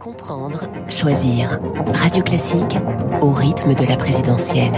Comprendre, choisir. Radio Classique au rythme de la présidentielle.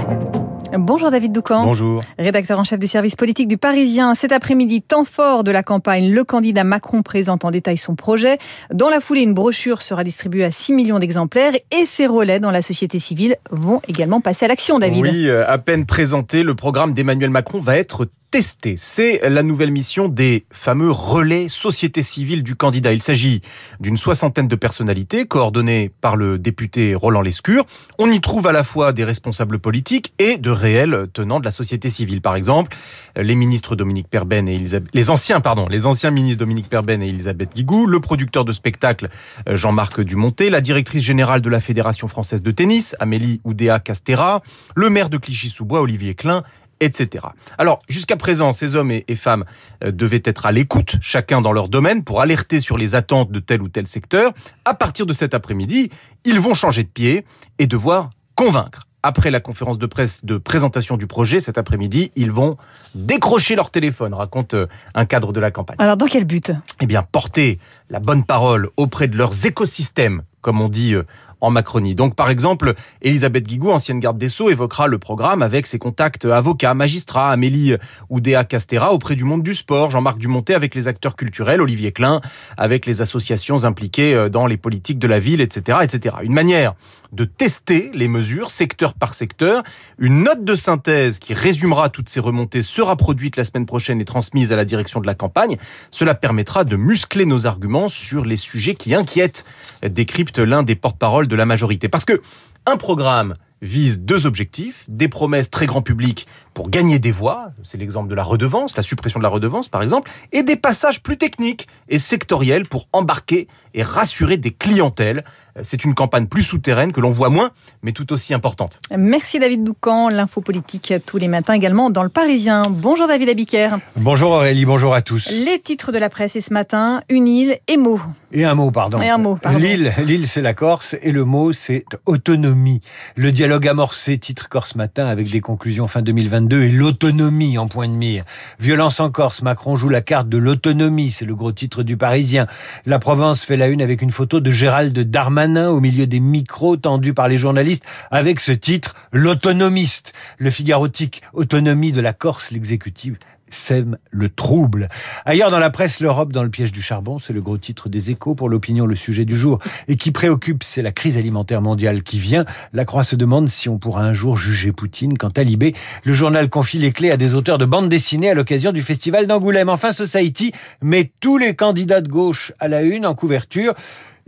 Bonjour David Doucan. Bonjour. Rédacteur en chef du service politique du Parisien. Cet après-midi, temps fort de la campagne, le candidat Macron présente en détail son projet. Dans la foulée, une brochure sera distribuée à 6 millions d'exemplaires et ses relais dans la société civile vont également passer à l'action, David. Oui, euh, à peine présenté, le programme d'Emmanuel Macron va être testé. C'est la nouvelle mission des fameux relais société civile du candidat. Il s'agit d'une soixantaine de personnalités coordonnées par le député Roland Lescure. On y trouve à la fois des responsables politiques et de réels tenants de la société civile. Par exemple, les ministres Dominique Perben et Elisabeth, les anciens, pardon, les anciens ministres Dominique Perben et Elisabeth Guigou, le producteur de spectacle euh, Jean-Marc Dumonté, la directrice générale de la Fédération française de tennis, Amélie Oudéa Castera, le maire de Clichy-sous-Bois, Olivier Klein, etc. Alors, jusqu'à présent, ces hommes et femmes euh, devaient être à l'écoute, chacun dans leur domaine, pour alerter sur les attentes de tel ou tel secteur. À partir de cet après-midi, ils vont changer de pied et devoir convaincre. Après la conférence de presse de présentation du projet cet après-midi, ils vont décrocher leur téléphone, raconte euh, un cadre de la campagne. Alors, dans quel but? Eh bien, porter la bonne parole auprès de leurs écosystèmes, comme on dit euh, en Macronie. Donc, par exemple, Elisabeth Guigou, ancienne garde des Sceaux, évoquera le programme avec ses contacts avocats, magistrats, Amélie Oudéa Castera auprès du monde du sport, Jean-Marc Dumontet avec les acteurs culturels, Olivier Klein avec les associations impliquées euh, dans les politiques de la ville, etc., etc. Une manière de tester les mesures secteur par secteur. Une note de synthèse qui résumera toutes ces remontées sera produite la semaine prochaine et transmise à la direction de la campagne. Cela permettra de muscler nos arguments sur les sujets qui inquiètent, décrypte l'un des porte-parole de la majorité. Parce que un programme vise deux objectifs, des promesses très grand public pour gagner des voix, c'est l'exemple de la redevance, la suppression de la redevance par exemple, et des passages plus techniques et sectoriels pour embarquer et rassurer des clientèles. C'est une campagne plus souterraine que l'on voit moins, mais tout aussi importante. Merci David Doucan, l'info politique tous les matins également dans le Parisien. Bonjour David Abiker. Bonjour Aurélie, bonjour à tous. Les titres de la presse et ce matin, une île et mots. Et un mot, pardon. Et un mot, pardon. L'île, l'île c'est la Corse et le mot c'est autonomie. Le dialogue amorcé, titre Corse Matin avec des conclusions fin 2022 et l'autonomie en point de mire. Violence en Corse, Macron joue la carte de l'autonomie, c'est le gros titre du Parisien. La Provence fait la une avec une photo de Gérald Darmanin au milieu des micros tendus par les journalistes avec ce titre L'autonomiste. Le Figarotique Autonomie de la Corse, l'exécutif sème le trouble. Ailleurs dans la presse, l'Europe dans le piège du charbon, c'est le gros titre des échos pour l'opinion, le sujet du jour. Et qui préoccupe, c'est la crise alimentaire mondiale qui vient. La Croix se demande si on pourra un jour juger Poutine. Quant à Libé, le journal confie les clés à des auteurs de bandes dessinées à l'occasion du festival d'Angoulême. Enfin, Society met tous les candidats de gauche à la une en couverture.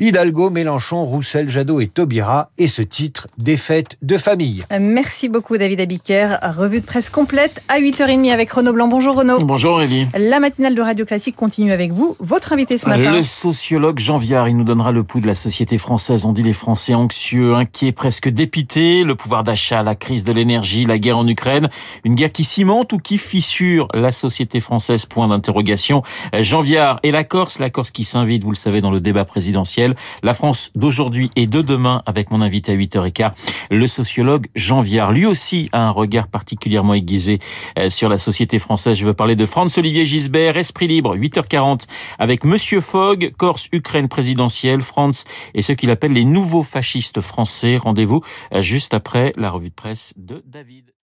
Hidalgo, Mélenchon, Roussel, Jadot et Taubira et ce titre Défaite de famille. Merci beaucoup David Abiker. Revue de presse complète à 8h30 avec Renaud Blanc. Bonjour Renaud. Bonjour Aurélie. La matinale de Radio Classique continue avec vous. Votre invité ce matin. Le sociologue Jean Viard, il nous donnera le pouls de la société française. On dit les Français anxieux, inquiets, presque dépités. Le pouvoir d'achat, la crise de l'énergie, la guerre en Ukraine. Une guerre qui cimente ou qui fissure la société française? Point d'interrogation. Jean Viard et la Corse, la Corse qui s'invite, vous le savez, dans le débat présidentiel. La France d'aujourd'hui et de demain avec mon invité à 8h15, le sociologue Jean Viard. Lui aussi a un regard particulièrement aiguisé euh, sur la société française. Je veux parler de Franz-Olivier Gisbert, Esprit Libre, 8h40 avec Monsieur Fogg, Corse-Ukraine présidentielle, France et ce qu'il appelle les nouveaux fascistes français. Rendez-vous euh, juste après la revue de presse de David.